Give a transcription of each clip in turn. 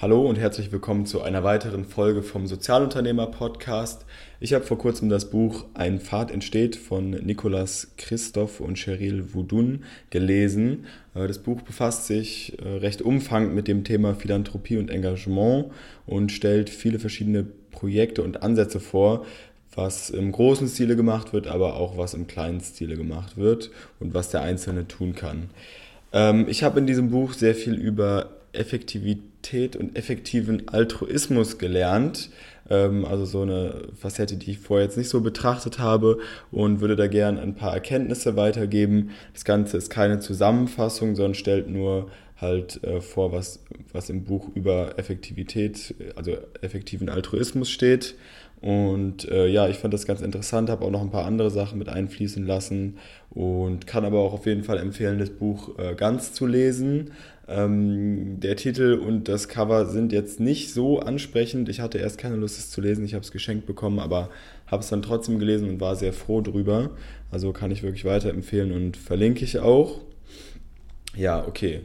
Hallo und herzlich willkommen zu einer weiteren Folge vom Sozialunternehmer Podcast. Ich habe vor kurzem das Buch Ein Pfad entsteht von Nicolas Christoph und Cheryl Woudun gelesen. Äh, das Buch befasst sich äh, recht umfangend mit dem Thema Philanthropie und Engagement und stellt viele verschiedene Projekte und Ansätze vor, was im großen Stile gemacht wird, aber auch was im kleinen Stile gemacht wird und was der Einzelne tun kann. Ähm, ich habe in diesem Buch sehr viel über Effektivität und effektiven Altruismus gelernt. Ähm, also so eine Facette, die ich vorher jetzt nicht so betrachtet habe und würde da gerne ein paar Erkenntnisse weitergeben. Das Ganze ist keine Zusammenfassung, sondern stellt nur halt äh, vor, was, was im Buch über Effektivität, also effektiven Altruismus steht. Und äh, ja, ich fand das ganz interessant, habe auch noch ein paar andere Sachen mit einfließen lassen und kann aber auch auf jeden Fall empfehlen, das Buch äh, ganz zu lesen. Ähm, der Titel und das Cover sind jetzt nicht so ansprechend. Ich hatte erst keine Lust, es zu lesen. Ich habe es geschenkt bekommen, aber habe es dann trotzdem gelesen und war sehr froh drüber. Also kann ich wirklich weiterempfehlen und verlinke ich auch. Ja, okay.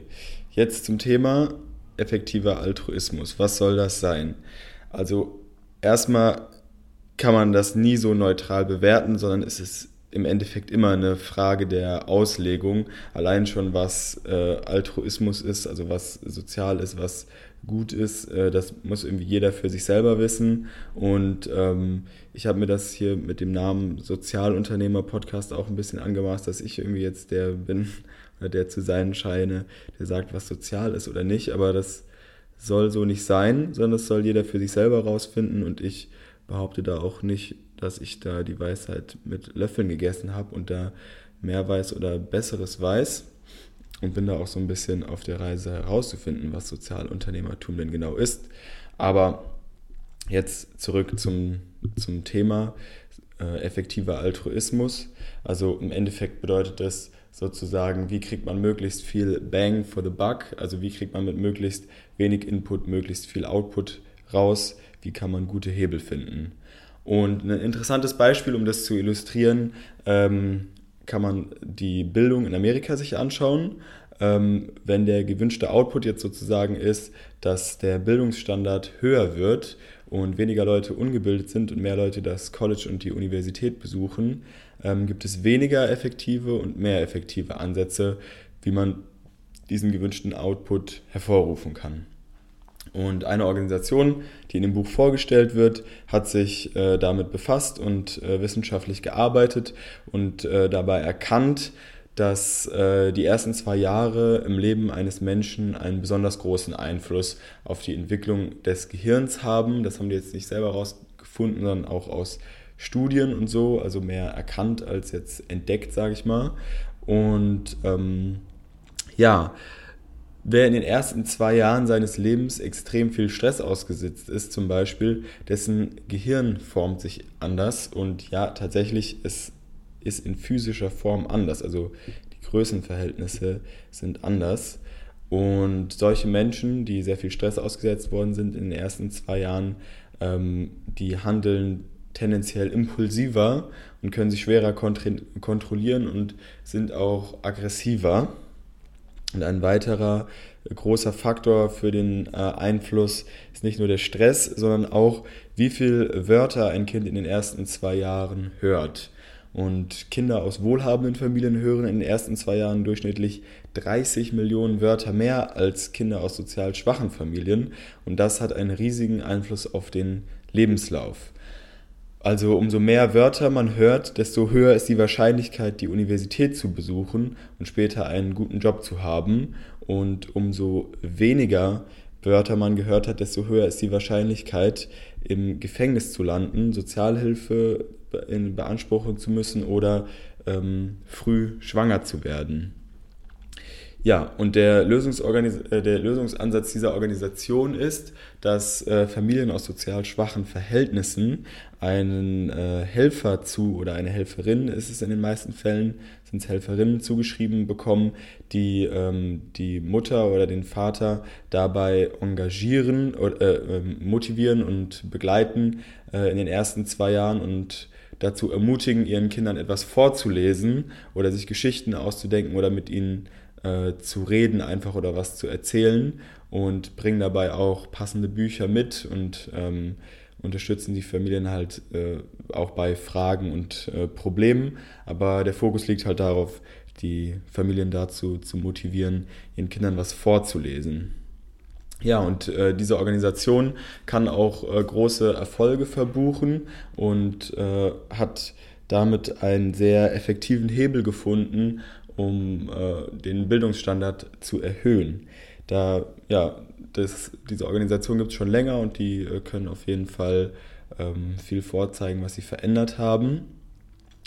Jetzt zum Thema effektiver Altruismus. Was soll das sein? Also erstmal kann man das nie so neutral bewerten, sondern es ist im Endeffekt immer eine Frage der Auslegung. Allein schon, was äh, Altruismus ist, also was sozial ist, was gut ist, äh, das muss irgendwie jeder für sich selber wissen. Und ähm, ich habe mir das hier mit dem Namen Sozialunternehmer-Podcast auch ein bisschen angemaßt, dass ich irgendwie jetzt der bin, der zu sein scheine, der sagt, was sozial ist oder nicht. Aber das soll so nicht sein, sondern das soll jeder für sich selber rausfinden. Und ich behaupte da auch nicht, dass ich da die Weisheit mit Löffeln gegessen habe und da mehr weiß oder Besseres weiß. Und bin da auch so ein bisschen auf der Reise herauszufinden, was Sozialunternehmertum denn genau ist. Aber jetzt zurück zum, zum Thema äh, effektiver Altruismus. Also im Endeffekt bedeutet das sozusagen, wie kriegt man möglichst viel Bang for the Buck, also wie kriegt man mit möglichst wenig Input möglichst viel Output raus, wie kann man gute Hebel finden. Und ein interessantes Beispiel, um das zu illustrieren, ähm, kann man die Bildung in Amerika sich anschauen. Ähm, wenn der gewünschte Output jetzt sozusagen ist, dass der Bildungsstandard höher wird und weniger Leute ungebildet sind und mehr Leute das College und die Universität besuchen, ähm, gibt es weniger effektive und mehr effektive Ansätze, wie man diesen gewünschten Output hervorrufen kann. Und eine Organisation, die in dem Buch vorgestellt wird, hat sich äh, damit befasst und äh, wissenschaftlich gearbeitet und äh, dabei erkannt, dass äh, die ersten zwei Jahre im Leben eines Menschen einen besonders großen Einfluss auf die Entwicklung des Gehirns haben. Das haben die jetzt nicht selber herausgefunden, sondern auch aus Studien und so, also mehr erkannt als jetzt entdeckt, sage ich mal. Und ähm, ja, Wer in den ersten zwei Jahren seines Lebens extrem viel Stress ausgesetzt ist, zum Beispiel, dessen Gehirn formt sich anders und ja, tatsächlich, es ist in physischer Form anders. Also die Größenverhältnisse sind anders. Und solche Menschen, die sehr viel Stress ausgesetzt worden sind in den ersten zwei Jahren, ähm, die handeln tendenziell impulsiver und können sich schwerer kontrollieren und sind auch aggressiver. Und ein weiterer großer Faktor für den äh, Einfluss ist nicht nur der Stress, sondern auch, wie viele Wörter ein Kind in den ersten zwei Jahren hört. Und Kinder aus wohlhabenden Familien hören in den ersten zwei Jahren durchschnittlich 30 Millionen Wörter mehr als Kinder aus sozial schwachen Familien. Und das hat einen riesigen Einfluss auf den Lebenslauf. Also umso mehr Wörter man hört, desto höher ist die Wahrscheinlichkeit, die Universität zu besuchen und später einen guten Job zu haben. Und umso weniger Wörter man gehört hat, desto höher ist die Wahrscheinlichkeit, im Gefängnis zu landen, Sozialhilfe in beanspruchen zu müssen oder ähm, früh schwanger zu werden. Ja, und der, Lösungsorganis äh, der Lösungsansatz dieser Organisation ist, dass äh, Familien aus sozial schwachen Verhältnissen einen äh, Helfer zu oder eine Helferin, ist es in den meisten Fällen, sind es Helferinnen zugeschrieben bekommen, die ähm, die Mutter oder den Vater dabei engagieren, oder, äh, ähm, motivieren und begleiten äh, in den ersten zwei Jahren und dazu ermutigen, ihren Kindern etwas vorzulesen oder sich Geschichten auszudenken oder mit ihnen äh, zu reden einfach oder was zu erzählen und bringen dabei auch passende Bücher mit und ähm, unterstützen die Familien halt äh, auch bei Fragen und äh, Problemen. Aber der Fokus liegt halt darauf, die Familien dazu zu motivieren, ihren Kindern was vorzulesen. Ja, und äh, diese Organisation kann auch äh, große Erfolge verbuchen und äh, hat damit einen sehr effektiven Hebel gefunden, um äh, den Bildungsstandard zu erhöhen. Da, ja, das, diese Organisation gibt es schon länger und die äh, können auf jeden Fall ähm, viel vorzeigen, was sie verändert haben.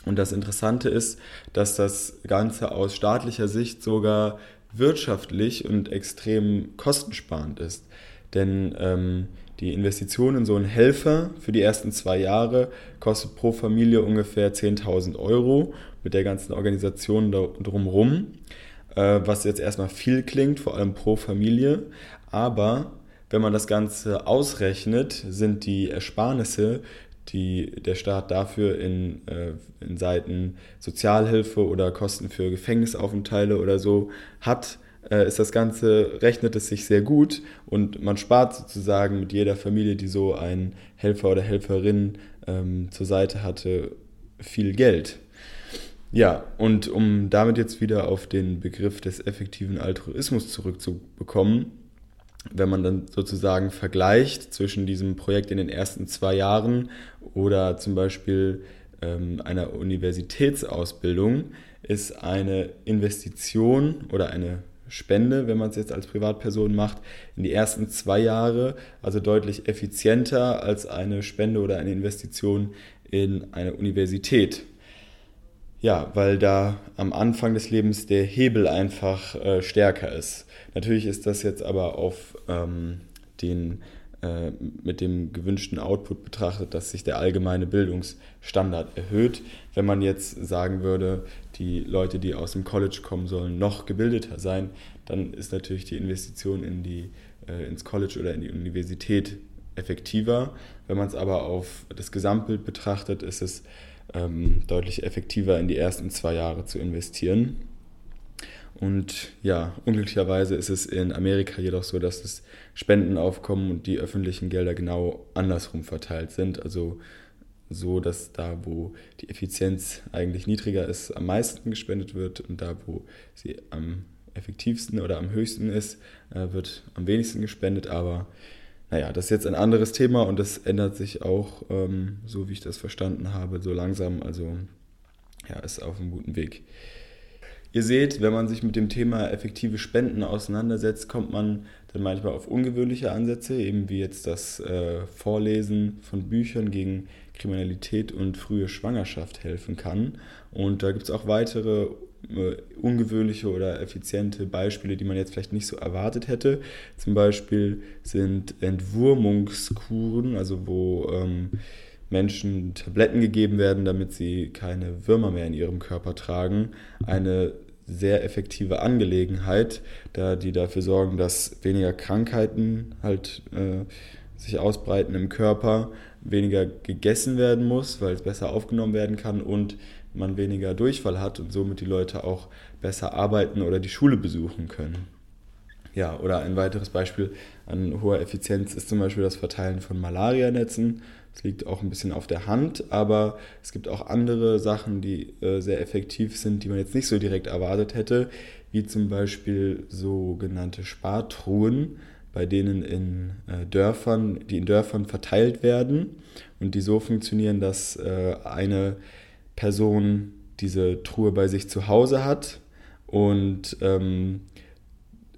Und das Interessante ist, dass das Ganze aus staatlicher Sicht sogar wirtschaftlich und extrem kostensparend ist. Denn ähm, die Investition in so einen Helfer für die ersten zwei Jahre kostet pro Familie ungefähr 10.000 Euro mit der ganzen Organisation drumherum, äh, was jetzt erstmal viel klingt, vor allem pro Familie. Aber wenn man das Ganze ausrechnet, sind die Ersparnisse, die der Staat dafür in, äh, in Seiten Sozialhilfe oder Kosten für Gefängnisaufenthalte oder so hat, äh, ist das Ganze, rechnet es sich sehr gut und man spart sozusagen mit jeder Familie, die so einen Helfer oder Helferin ähm, zur Seite hatte, viel Geld. Ja, und um damit jetzt wieder auf den Begriff des effektiven Altruismus zurückzubekommen, wenn man dann sozusagen vergleicht zwischen diesem Projekt in den ersten zwei Jahren oder zum Beispiel ähm, einer Universitätsausbildung, ist eine Investition oder eine Spende, wenn man es jetzt als Privatperson macht, in die ersten zwei Jahre, also deutlich effizienter als eine Spende oder eine Investition in eine Universität. Ja, weil da am Anfang des Lebens der Hebel einfach äh, stärker ist. Natürlich ist das jetzt aber auf ähm, den äh, mit dem gewünschten Output betrachtet, dass sich der allgemeine Bildungsstandard erhöht. Wenn man jetzt sagen würde, die Leute, die aus dem College kommen, sollen noch gebildeter sein, dann ist natürlich die Investition in die, äh, ins College oder in die Universität effektiver. Wenn man es aber auf das Gesamtbild betrachtet, ist es ähm, deutlich effektiver in die ersten zwei Jahre zu investieren. Und ja, unglücklicherweise ist es in Amerika jedoch so, dass das Spendenaufkommen und die öffentlichen Gelder genau andersrum verteilt sind. Also so, dass da, wo die Effizienz eigentlich niedriger ist, am meisten gespendet wird und da, wo sie am effektivsten oder am höchsten ist, äh, wird am wenigsten gespendet. Aber naja, das ist jetzt ein anderes Thema und das ändert sich auch, ähm, so wie ich das verstanden habe, so langsam. Also ja, ist auf einem guten Weg. Ihr seht, wenn man sich mit dem Thema effektive Spenden auseinandersetzt, kommt man dann manchmal auf ungewöhnliche Ansätze, eben wie jetzt das äh, Vorlesen von Büchern gegen Kriminalität und frühe Schwangerschaft helfen kann. Und da gibt es auch weitere ungewöhnliche oder effiziente Beispiele, die man jetzt vielleicht nicht so erwartet hätte. Zum Beispiel sind Entwurmungskuren, also wo ähm, Menschen Tabletten gegeben werden, damit sie keine Würmer mehr in ihrem Körper tragen, eine sehr effektive Angelegenheit, da die dafür sorgen, dass weniger Krankheiten halt äh, sich ausbreiten im Körper, weniger gegessen werden muss, weil es besser aufgenommen werden kann und man weniger Durchfall hat und somit die Leute auch besser arbeiten oder die Schule besuchen können. Ja, oder ein weiteres Beispiel an hoher Effizienz ist zum Beispiel das Verteilen von Malarianetzen. Das liegt auch ein bisschen auf der Hand, aber es gibt auch andere Sachen, die äh, sehr effektiv sind, die man jetzt nicht so direkt erwartet hätte, wie zum Beispiel sogenannte Spartruhen, bei denen in äh, Dörfern, die in Dörfern verteilt werden und die so funktionieren, dass äh, eine Person diese Truhe bei sich zu Hause hat und ähm,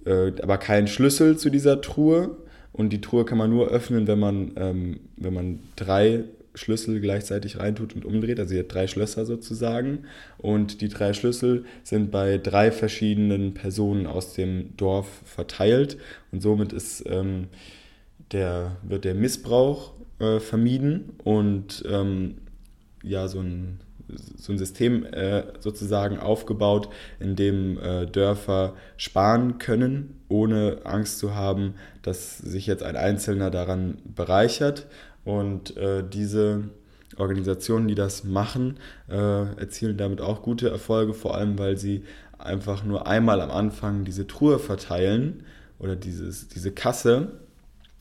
äh, aber keinen Schlüssel zu dieser Truhe. Und die Truhe kann man nur öffnen, wenn man, ähm, wenn man drei Schlüssel gleichzeitig reintut und umdreht. Also sie hat drei Schlösser sozusagen. Und die drei Schlüssel sind bei drei verschiedenen Personen aus dem Dorf verteilt. Und somit ist, ähm, der, wird der Missbrauch äh, vermieden und ähm, ja, so ein so ein System äh, sozusagen aufgebaut, in dem äh, Dörfer sparen können, ohne Angst zu haben, dass sich jetzt ein Einzelner daran bereichert. Und äh, diese Organisationen, die das machen, äh, erzielen damit auch gute Erfolge, vor allem weil sie einfach nur einmal am Anfang diese Truhe verteilen oder dieses, diese Kasse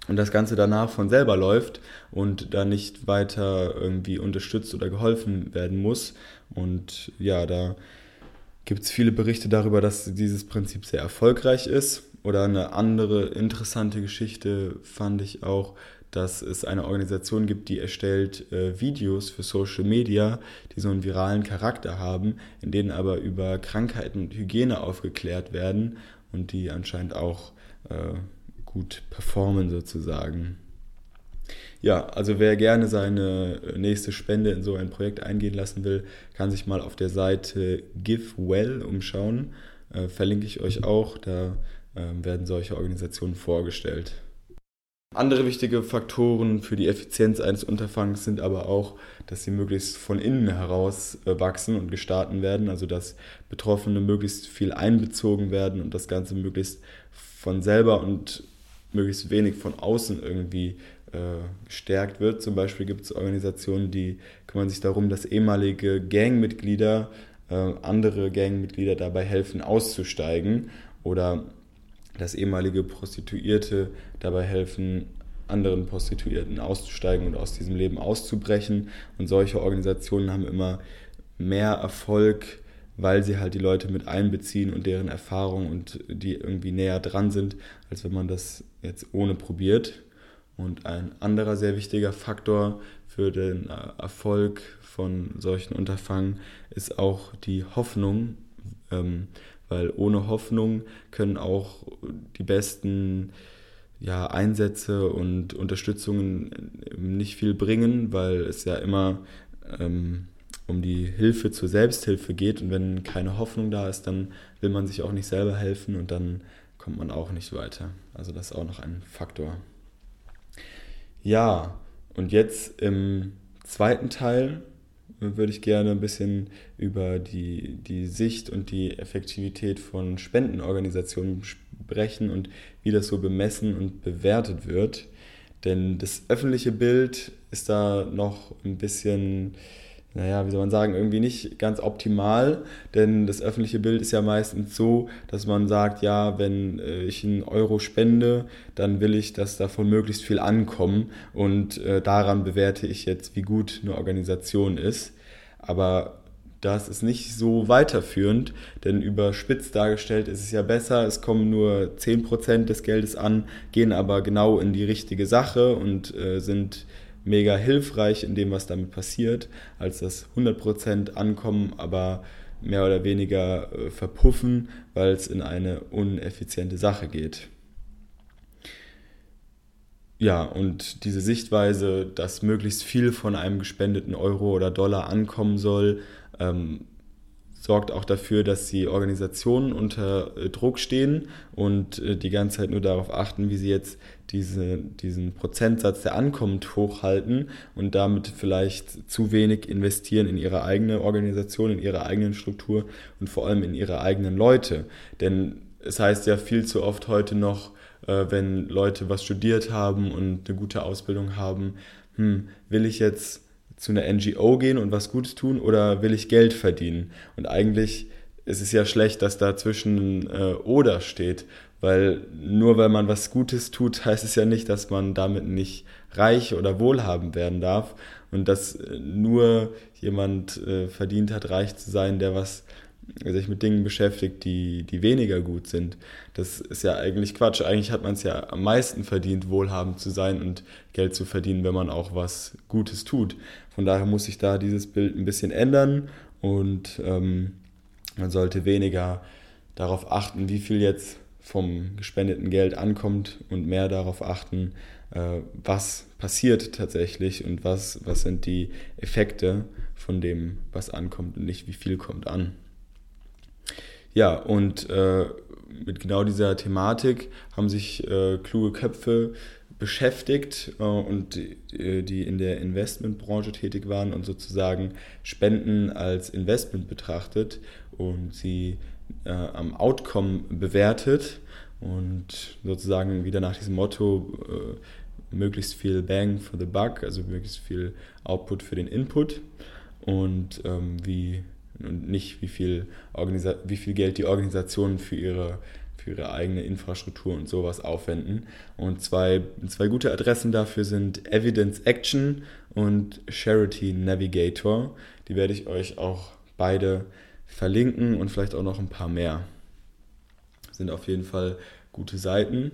und das Ganze danach von selber läuft und da nicht weiter irgendwie unterstützt oder geholfen werden muss. Und ja, da gibt es viele Berichte darüber, dass dieses Prinzip sehr erfolgreich ist. Oder eine andere interessante Geschichte fand ich auch, dass es eine Organisation gibt, die erstellt äh, Videos für Social Media, die so einen viralen Charakter haben, in denen aber über Krankheiten und Hygiene aufgeklärt werden und die anscheinend auch äh, gut performen sozusagen. Ja, also wer gerne seine nächste Spende in so ein Projekt eingehen lassen will, kann sich mal auf der Seite GiveWell umschauen. Äh, verlinke ich euch auch, da äh, werden solche Organisationen vorgestellt. Andere wichtige Faktoren für die Effizienz eines Unterfangs sind aber auch, dass sie möglichst von innen heraus äh, wachsen und gestartet werden, also dass Betroffene möglichst viel einbezogen werden und das Ganze möglichst von selber und möglichst wenig von außen irgendwie äh, gestärkt wird. Zum Beispiel gibt es Organisationen, die kümmern sich darum, dass ehemalige Gangmitglieder äh, andere Gangmitglieder dabei helfen, auszusteigen oder dass ehemalige Prostituierte dabei helfen, anderen Prostituierten auszusteigen und aus diesem Leben auszubrechen. Und solche Organisationen haben immer mehr Erfolg, weil sie halt die Leute mit einbeziehen und deren Erfahrungen und die irgendwie näher dran sind, als wenn man das jetzt ohne probiert. Und ein anderer sehr wichtiger Faktor für den äh, Erfolg von solchen Unterfangen ist auch die Hoffnung, ähm, weil ohne Hoffnung können auch die besten ja, Einsätze und Unterstützungen nicht viel bringen, weil es ja immer ähm, um die Hilfe zur Selbsthilfe geht und wenn keine Hoffnung da ist, dann will man sich auch nicht selber helfen und dann kommt man auch nicht weiter. Also das ist auch noch ein Faktor. Ja, und jetzt im zweiten Teil würde ich gerne ein bisschen über die, die Sicht und die Effektivität von Spendenorganisationen sprechen und wie das so bemessen und bewertet wird. Denn das öffentliche Bild ist da noch ein bisschen naja, wie soll man sagen, irgendwie nicht ganz optimal, denn das öffentliche Bild ist ja meistens so, dass man sagt, ja, wenn äh, ich einen Euro spende, dann will ich, dass davon möglichst viel ankommen und äh, daran bewerte ich jetzt, wie gut eine Organisation ist. Aber das ist nicht so weiterführend, denn überspitzt dargestellt ist es ja besser, es kommen nur 10% des Geldes an, gehen aber genau in die richtige Sache und äh, sind mega hilfreich in dem, was damit passiert, als das 100% ankommen, aber mehr oder weniger äh, verpuffen, weil es in eine uneffiziente Sache geht. Ja, und diese Sichtweise, dass möglichst viel von einem gespendeten Euro oder Dollar ankommen soll, ähm, sorgt auch dafür, dass die Organisationen unter äh, Druck stehen und äh, die ganze Zeit nur darauf achten, wie sie jetzt diese, diesen Prozentsatz, der ankommt, hochhalten und damit vielleicht zu wenig investieren in ihre eigene Organisation, in ihre eigenen Struktur und vor allem in ihre eigenen Leute. Denn es heißt ja viel zu oft heute noch, äh, wenn Leute was studiert haben und eine gute Ausbildung haben, hm, will ich jetzt zu einer NGO gehen und was Gutes tun oder will ich Geld verdienen? Und eigentlich ist es ja schlecht, dass da zwischen äh, oder steht, weil nur weil man was Gutes tut, heißt es ja nicht, dass man damit nicht reich oder wohlhabend werden darf und dass äh, nur jemand äh, verdient hat, reich zu sein, der was sich mit Dingen beschäftigt, die, die weniger gut sind. Das ist ja eigentlich Quatsch. Eigentlich hat man es ja am meisten verdient, wohlhabend zu sein und Geld zu verdienen, wenn man auch was Gutes tut. Von daher muss sich da dieses Bild ein bisschen ändern und ähm, man sollte weniger darauf achten, wie viel jetzt vom gespendeten Geld ankommt und mehr darauf achten, äh, was passiert tatsächlich und was, was sind die Effekte von dem, was ankommt und nicht wie viel kommt an. Ja, und äh, mit genau dieser Thematik haben sich äh, kluge Köpfe beschäftigt äh, und die, die in der Investmentbranche tätig waren und sozusagen Spenden als Investment betrachtet und sie äh, am Outcome bewertet und sozusagen wieder nach diesem Motto äh, möglichst viel Bang for the Buck, also möglichst viel Output für den Input und ähm, wie und nicht wie viel, Organisa wie viel Geld die Organisationen für ihre, für ihre eigene Infrastruktur und sowas aufwenden. Und zwei, zwei gute Adressen dafür sind Evidence Action und Charity Navigator. Die werde ich euch auch beide verlinken und vielleicht auch noch ein paar mehr. Sind auf jeden Fall gute Seiten.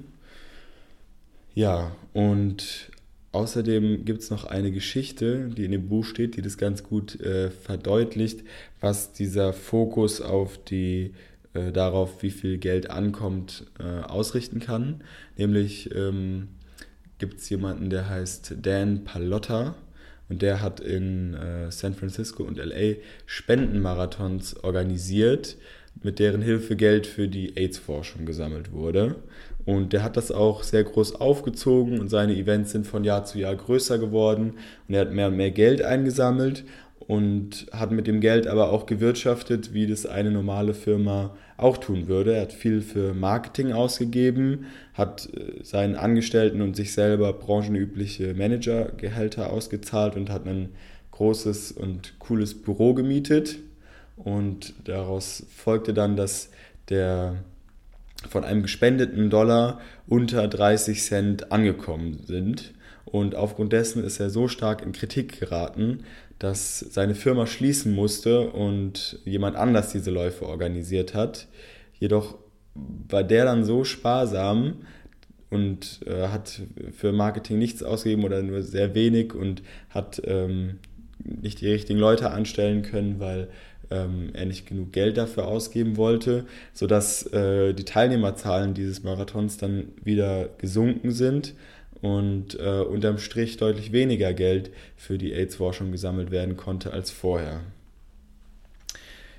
Ja, und außerdem gibt es noch eine Geschichte, die in dem Buch steht, die das ganz gut äh, verdeutlicht, was dieser Fokus auf die äh, darauf, wie viel Geld ankommt, äh, ausrichten kann. Nämlich ähm, gibt es jemanden, der heißt Dan Palotta und der hat in äh, San Francisco und LA Spendenmarathons organisiert, mit deren Hilfe Geld für die AIDS-Forschung gesammelt wurde. Und der hat das auch sehr groß aufgezogen und seine Events sind von Jahr zu Jahr größer geworden und er hat mehr und mehr Geld eingesammelt und hat mit dem Geld aber auch gewirtschaftet, wie das eine normale Firma auch tun würde. Er hat viel für Marketing ausgegeben, hat äh, seinen Angestellten und sich selber branchenübliche Managergehälter ausgezahlt und hat ein großes und cooles Büro gemietet. Und daraus folgte dann, dass der von einem gespendeten Dollar unter 30 Cent angekommen sind. Und aufgrund dessen ist er so stark in Kritik geraten, dass seine Firma schließen musste und jemand anders diese Läufe organisiert hat. Jedoch war der dann so sparsam und äh, hat für Marketing nichts ausgegeben oder nur sehr wenig und hat ähm, nicht die richtigen Leute anstellen können, weil ähm, er nicht genug Geld dafür ausgeben wollte, sodass äh, die Teilnehmerzahlen dieses Marathons dann wieder gesunken sind und äh, unterm Strich deutlich weniger Geld für die AIDS-Forschung gesammelt werden konnte als vorher.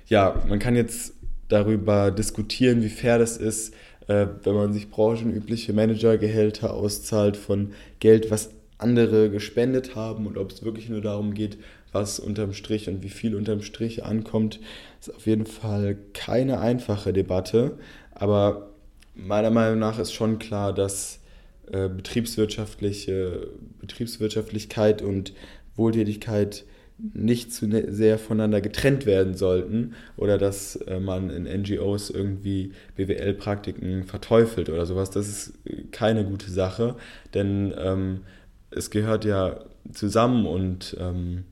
Ja, man kann jetzt darüber diskutieren, wie fair das ist, äh, wenn man sich branchenübliche Managergehälter auszahlt von Geld, was andere gespendet haben und ob es wirklich nur darum geht, was unterm Strich und wie viel unterm Strich ankommt, ist auf jeden Fall keine einfache Debatte. Aber meiner Meinung nach ist schon klar, dass äh, betriebswirtschaftliche Betriebswirtschaftlichkeit und Wohltätigkeit nicht zu ne-, sehr voneinander getrennt werden sollten oder dass äh, man in NGOs irgendwie BWL-Praktiken verteufelt oder sowas. Das ist keine gute Sache, denn ähm, es gehört ja zusammen und ähm,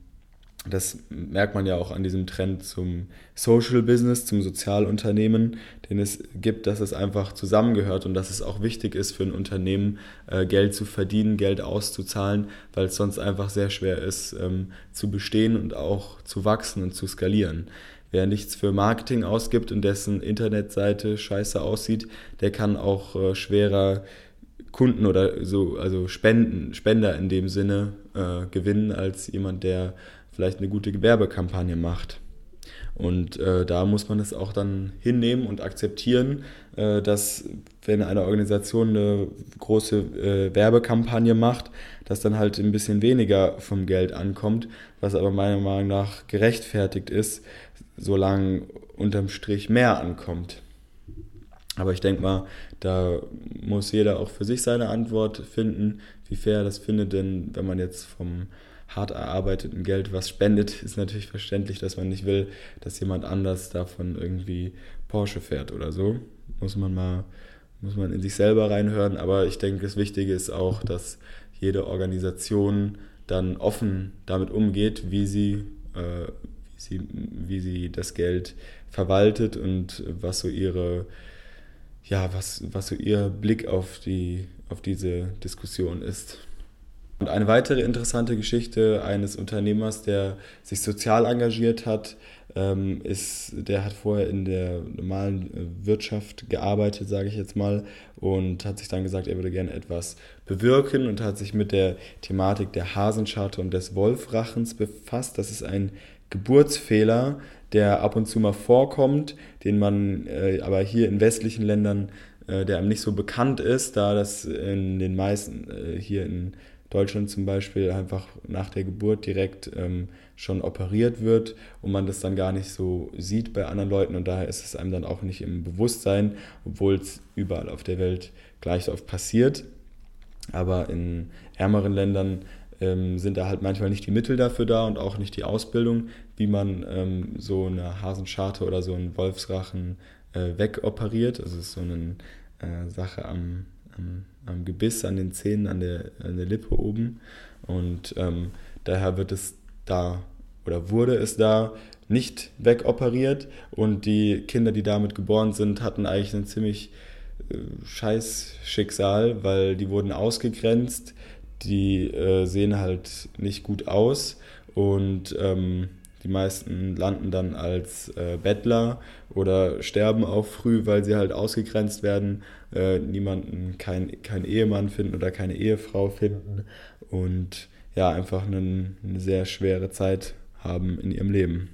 das merkt man ja auch an diesem Trend zum Social Business, zum Sozialunternehmen, den es gibt, dass es einfach zusammengehört und dass es auch wichtig ist für ein Unternehmen, äh, Geld zu verdienen, Geld auszuzahlen, weil es sonst einfach sehr schwer ist, ähm, zu bestehen und auch zu wachsen und zu skalieren. Wer nichts für Marketing ausgibt und dessen Internetseite scheiße aussieht, der kann auch äh, schwerer Kunden oder so, also Spenden, Spender in dem Sinne äh, gewinnen als jemand, der vielleicht eine gute Gewerbekampagne macht. Und äh, da muss man es auch dann hinnehmen und akzeptieren, äh, dass wenn eine Organisation eine große äh, Werbekampagne macht, dass dann halt ein bisschen weniger vom Geld ankommt, was aber meiner Meinung nach gerechtfertigt ist, solange unterm Strich mehr ankommt. Aber ich denke mal, da muss jeder auch für sich seine Antwort finden, wie fair er das findet, denn wenn man jetzt vom hart erarbeiteten Geld was spendet, ist natürlich verständlich, dass man nicht will, dass jemand anders davon irgendwie Porsche fährt oder so. Muss man mal, muss man in sich selber reinhören. Aber ich denke, das Wichtige ist auch, dass jede Organisation dann offen damit umgeht, wie sie, äh, wie sie, wie sie das Geld verwaltet und was so ihre, ja, was, was so ihr Blick auf die, auf diese Diskussion ist. Und eine weitere interessante Geschichte eines Unternehmers, der sich sozial engagiert hat, ähm, ist, der hat vorher in der normalen äh, Wirtschaft gearbeitet, sage ich jetzt mal, und hat sich dann gesagt, er würde gerne etwas bewirken und hat sich mit der Thematik der Hasenscharte und des Wolfrachens befasst. Das ist ein Geburtsfehler, der ab und zu mal vorkommt, den man äh, aber hier in westlichen Ländern, äh, der einem nicht so bekannt ist, da das in den meisten äh, hier in Deutschland zum Beispiel einfach nach der Geburt direkt ähm, schon operiert wird und man das dann gar nicht so sieht bei anderen Leuten und daher ist es einem dann auch nicht im Bewusstsein, obwohl es überall auf der Welt gleich oft passiert. Aber in ärmeren Ländern ähm, sind da halt manchmal nicht die Mittel dafür da und auch nicht die Ausbildung, wie man ähm, so eine Hasenscharte oder so einen Wolfsrachen äh, wegoperiert. Also es ist so eine äh, Sache am, am, am, Gebiss, an den Zähnen, an der, an der Lippe oben. Und ähm, daher wird es da oder wurde es da nicht wegoperiert. Und die Kinder, die damit geboren sind, hatten eigentlich ein ziemlich äh, scheiß Schicksal, weil die wurden ausgegrenzt, die äh, sehen halt nicht gut aus. Und ähm, die meisten landen dann als äh, Bettler oder sterben auch früh, weil sie halt ausgegrenzt werden, äh, niemanden, kein, kein Ehemann finden oder keine Ehefrau finden und ja, einfach einen, eine sehr schwere Zeit haben in ihrem Leben.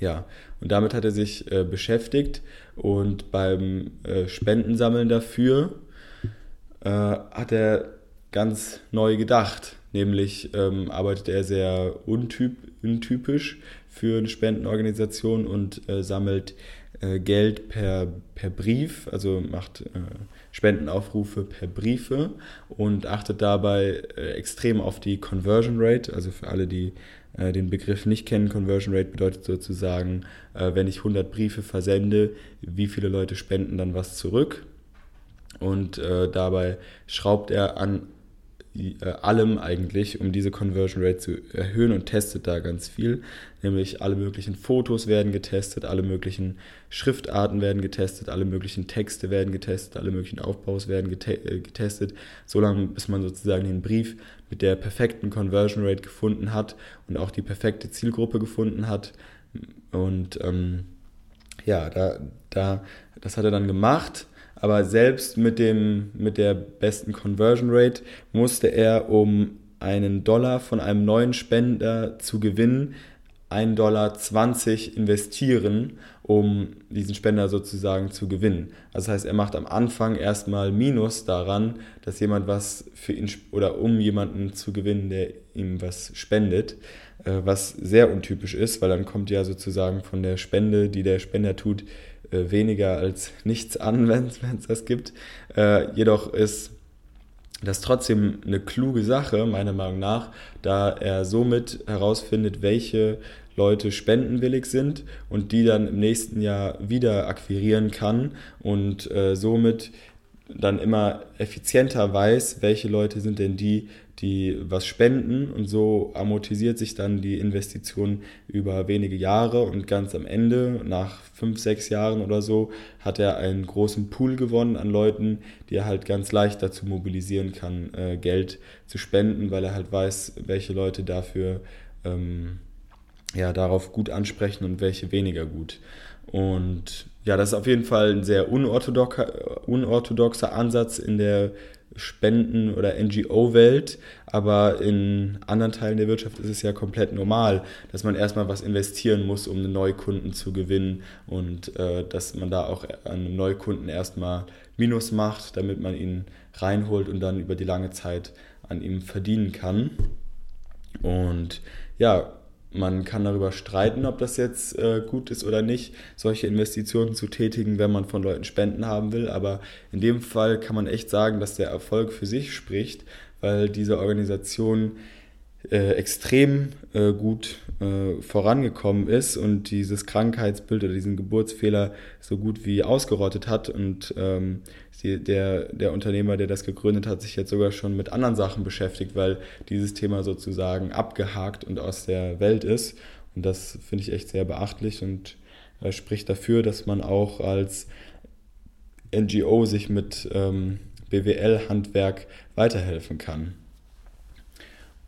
Ja, und damit hat er sich äh, beschäftigt und beim äh, Spendensammeln dafür äh, hat er ganz neu gedacht. Nämlich ähm, arbeitet er sehr untyp, untypisch für eine Spendenorganisation und äh, sammelt äh, Geld per, per Brief, also macht äh, Spendenaufrufe per Briefe und achtet dabei äh, extrem auf die Conversion Rate. Also für alle, die äh, den Begriff nicht kennen, Conversion Rate bedeutet sozusagen, äh, wenn ich 100 Briefe versende, wie viele Leute spenden dann was zurück. Und dabei schraubt er an allem eigentlich, um diese Conversion Rate zu erhöhen und testet da ganz viel. Nämlich alle möglichen Fotos werden getestet, alle möglichen Schriftarten werden getestet, alle möglichen Texte werden getestet, alle möglichen Aufbaus werden äh, getestet, solange bis man sozusagen den Brief mit der perfekten Conversion Rate gefunden hat und auch die perfekte Zielgruppe gefunden hat. Und ähm, ja, da, da, das hat er dann gemacht aber selbst mit, dem, mit der besten Conversion Rate musste er, um einen Dollar von einem neuen Spender zu gewinnen, 1,20 Dollar investieren, um diesen Spender sozusagen zu gewinnen. Das heißt, er macht am Anfang erstmal Minus daran, dass jemand was für ihn oder um jemanden zu gewinnen, der ihm was spendet, äh, was sehr untypisch ist, weil dann kommt ja sozusagen von der Spende, die der Spender tut, äh, weniger als nichts an, wenn es das gibt. Äh, jedoch ist das trotzdem eine kluge Sache, meiner Meinung nach, da er somit herausfindet, welche Leute spendenwillig sind und die dann im nächsten Jahr wieder akquirieren kann und äh, somit dann immer effizienter weiß, welche Leute sind denn die, die was spenden und so amortisiert sich dann die Investition über wenige Jahre und ganz am Ende, nach fünf, sechs Jahren oder so, hat er einen großen Pool gewonnen an Leuten, die er halt ganz leicht dazu mobilisieren kann, äh, Geld zu spenden, weil er halt weiß, welche Leute dafür ähm, ja, darauf gut ansprechen und welche weniger gut. Und ja, das ist auf jeden Fall ein sehr unorthodoxer, unorthodoxer Ansatz in der Spenden- oder NGO-Welt, aber in anderen Teilen der Wirtschaft ist es ja komplett normal, dass man erstmal was investieren muss, um einen Neukunden zu gewinnen und äh, dass man da auch an einem Neukunden erstmal Minus macht, damit man ihn reinholt und dann über die lange Zeit an ihm verdienen kann. Und ja, man kann darüber streiten, ob das jetzt äh, gut ist oder nicht, solche Investitionen zu tätigen, wenn man von Leuten Spenden haben will. Aber in dem Fall kann man echt sagen, dass der Erfolg für sich spricht, weil diese Organisation äh, extrem äh, gut äh, vorangekommen ist und dieses Krankheitsbild oder diesen Geburtsfehler so gut wie ausgerottet hat. Und ähm, die, der, der Unternehmer, der das gegründet hat, sich jetzt sogar schon mit anderen Sachen beschäftigt, weil dieses Thema sozusagen abgehakt und aus der Welt ist. Und das finde ich echt sehr beachtlich und äh, spricht dafür, dass man auch als NGO sich mit ähm, BWL-Handwerk weiterhelfen kann.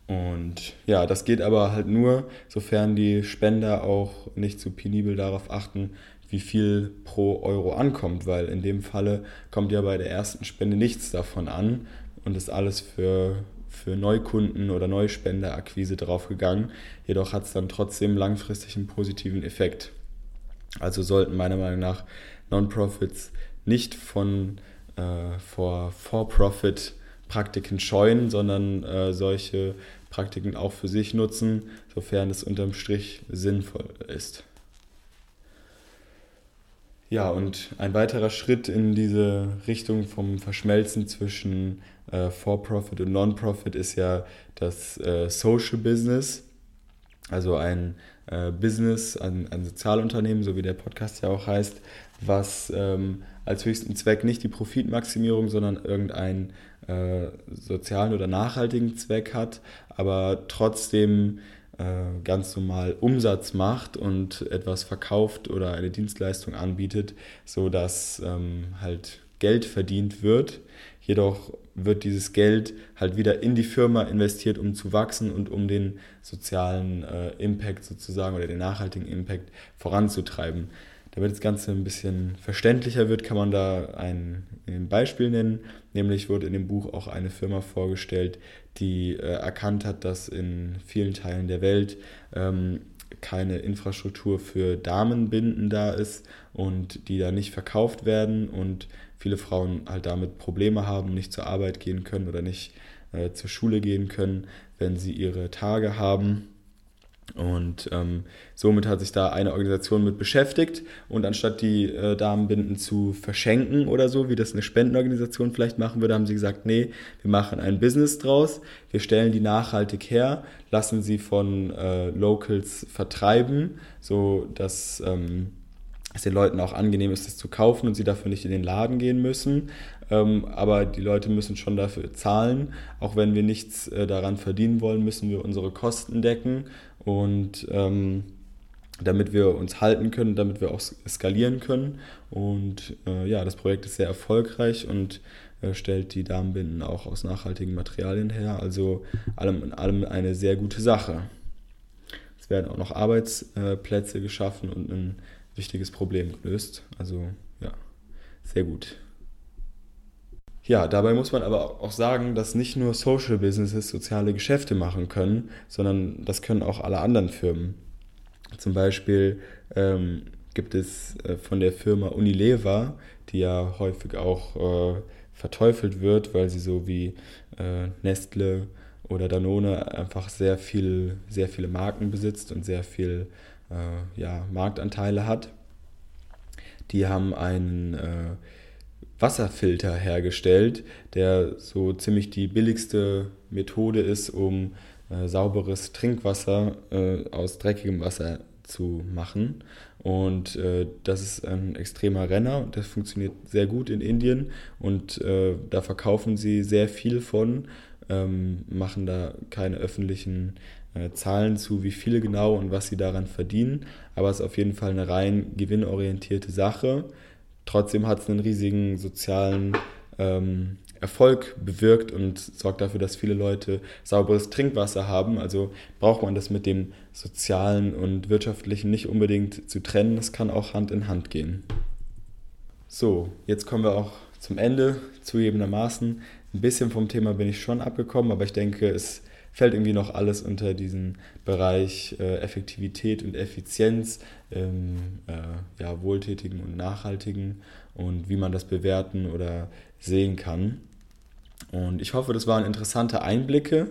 Und ja, das geht aber halt nur, sofern die Spender auch nicht zu penibel darauf achten, wie viel pro Euro ankommt, weil in dem Falle kommt ja bei der ersten Spende nichts davon an und ist alles für, für Neukunden oder Neuspenderakquise draufgegangen. Jedoch hat es dann trotzdem langfristig einen positiven Effekt. Also sollten meiner Meinung nach Non-Profits nicht von äh, vor For-Profit Praktiken scheuen, sondern äh, solche Praktiken auch für sich nutzen, sofern es unterm Strich sinnvoll ist. Ja, und ein weiterer Schritt in diese Richtung vom Verschmelzen zwischen äh, For-Profit und Non-Profit ist ja das äh, Social Business, also ein äh, Business, ein, ein Sozialunternehmen, so wie der Podcast ja auch heißt, was ähm, als höchsten Zweck nicht die Profitmaximierung, sondern irgendeinen äh, sozialen oder nachhaltigen Zweck hat, aber trotzdem äh, ganz normal Umsatz macht und etwas verkauft oder eine Dienstleistung anbietet, sodass ähm, halt Geld verdient wird. Jedoch wird dieses Geld halt wieder in die Firma investiert, um zu wachsen und um den sozialen äh, Impact sozusagen oder den nachhaltigen Impact voranzutreiben. Damit das Ganze ein bisschen verständlicher wird, kann man da ein, ein Beispiel nennen. Nämlich wurde in dem Buch auch eine Firma vorgestellt, die äh, erkannt hat, dass in vielen Teilen der Welt ähm, keine Infrastruktur für Damenbinden da ist und die da nicht verkauft werden und viele Frauen halt damit Probleme haben, nicht zur Arbeit gehen können oder nicht äh, zur Schule gehen können, wenn sie ihre Tage haben und ähm, somit hat sich da eine Organisation mit beschäftigt und anstatt die äh, Damenbinden zu verschenken oder so, wie das eine Spendenorganisation vielleicht machen würde, haben sie gesagt, nee, wir machen ein Business draus, wir stellen die nachhaltig her, lassen sie von äh, Locals vertreiben, so dass ähm, es den Leuten auch angenehm ist, das zu kaufen und sie dafür nicht in den Laden gehen müssen. Ähm, aber die Leute müssen schon dafür zahlen. Auch wenn wir nichts äh, daran verdienen wollen, müssen wir unsere Kosten decken. Und ähm, damit wir uns halten können, damit wir auch skalieren können. Und äh, ja, das Projekt ist sehr erfolgreich und äh, stellt die Damenbinden auch aus nachhaltigen Materialien her. Also allem in allem eine sehr gute Sache. Es werden auch noch Arbeitsplätze geschaffen und ein wichtiges Problem gelöst. Also ja, sehr gut. Ja, dabei muss man aber auch sagen, dass nicht nur Social Businesses soziale Geschäfte machen können, sondern das können auch alle anderen Firmen. Zum Beispiel ähm, gibt es äh, von der Firma Unilever, die ja häufig auch äh, verteufelt wird, weil sie so wie äh, Nestle oder Danone einfach sehr viel, sehr viele Marken besitzt und sehr viel äh, ja, Marktanteile hat. Die haben einen äh, Wasserfilter hergestellt, der so ziemlich die billigste Methode ist, um äh, sauberes Trinkwasser äh, aus dreckigem Wasser zu machen. Und äh, das ist ein extremer Renner. Das funktioniert sehr gut in Indien und äh, da verkaufen sie sehr viel von, ähm, machen da keine öffentlichen äh, Zahlen zu, wie viele genau und was sie daran verdienen. Aber es ist auf jeden Fall eine rein gewinnorientierte Sache. Trotzdem hat es einen riesigen sozialen ähm, Erfolg bewirkt und sorgt dafür, dass viele Leute sauberes Trinkwasser haben. Also braucht man das mit dem sozialen und wirtschaftlichen nicht unbedingt zu trennen. Es kann auch Hand in Hand gehen. So, jetzt kommen wir auch zum Ende, zugegebenermaßen. Ein bisschen vom Thema bin ich schon abgekommen, aber ich denke, es fällt irgendwie noch alles unter diesen Bereich äh, Effektivität und Effizienz im äh, ja, wohltätigen und nachhaltigen und wie man das bewerten oder sehen kann. Und ich hoffe, das waren interessante Einblicke.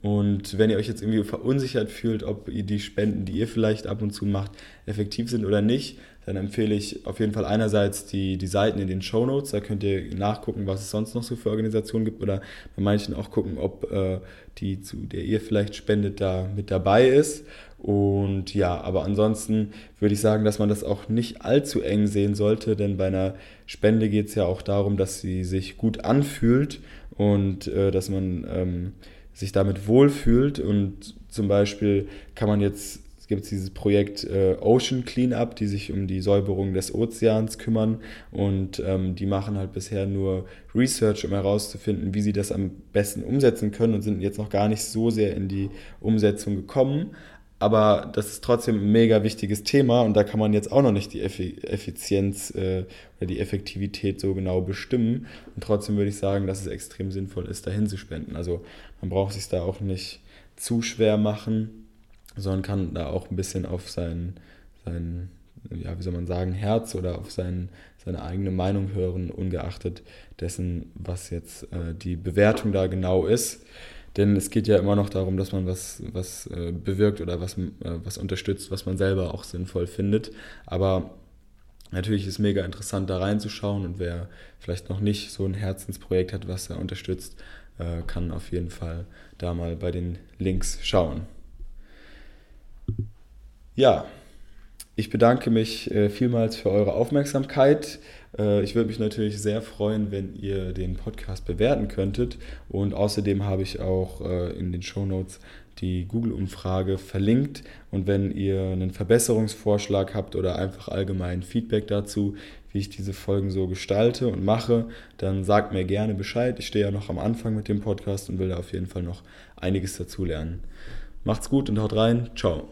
Und wenn ihr euch jetzt irgendwie verunsichert fühlt, ob die Spenden, die ihr vielleicht ab und zu macht, effektiv sind oder nicht, dann empfehle ich auf jeden Fall einerseits die, die Seiten in den Show Notes. Da könnt ihr nachgucken, was es sonst noch so für Organisationen gibt oder bei manchen auch gucken, ob äh, die, zu der ihr vielleicht spendet, da mit dabei ist. Und ja, aber ansonsten würde ich sagen, dass man das auch nicht allzu eng sehen sollte, denn bei einer Spende geht es ja auch darum, dass sie sich gut anfühlt und äh, dass man ähm, sich damit wohlfühlt. Und zum Beispiel kann man jetzt es gibt dieses Projekt äh, Ocean Cleanup, die sich um die Säuberung des Ozeans kümmern und ähm, die machen halt bisher nur Research, um herauszufinden, wie sie das am besten umsetzen können und sind jetzt noch gar nicht so sehr in die Umsetzung gekommen. Aber das ist trotzdem ein mega wichtiges Thema und da kann man jetzt auch noch nicht die Effizienz äh, oder die Effektivität so genau bestimmen. Und trotzdem würde ich sagen, dass es extrem sinnvoll ist, dahin zu spenden. Also man braucht sich da auch nicht zu schwer machen sondern kann da auch ein bisschen auf sein, sein ja, wie soll man sagen, Herz oder auf sein, seine eigene Meinung hören, ungeachtet dessen, was jetzt äh, die Bewertung da genau ist. Denn es geht ja immer noch darum, dass man was, was äh, bewirkt oder was, äh, was unterstützt, was man selber auch sinnvoll findet. Aber Natürlich ist mega interessant, da reinzuschauen und wer vielleicht noch nicht so ein Herzensprojekt hat, was er unterstützt, äh, kann auf jeden Fall da mal bei den Links schauen. Ja, ich bedanke mich äh, vielmals für eure Aufmerksamkeit. Äh, ich würde mich natürlich sehr freuen, wenn ihr den Podcast bewerten könntet. Und außerdem habe ich auch in den Show Notes die Google-Umfrage verlinkt. Und wenn ihr einen Verbesserungsvorschlag habt oder einfach allgemein Feedback dazu, wie ich diese Folgen so gestalte und mache, dann sagt mir gerne Bescheid. Ich stehe ja noch am Anfang mit dem Podcast und will da auf jeden Fall noch einiges dazu lernen. Macht's gut und haut rein. Ciao.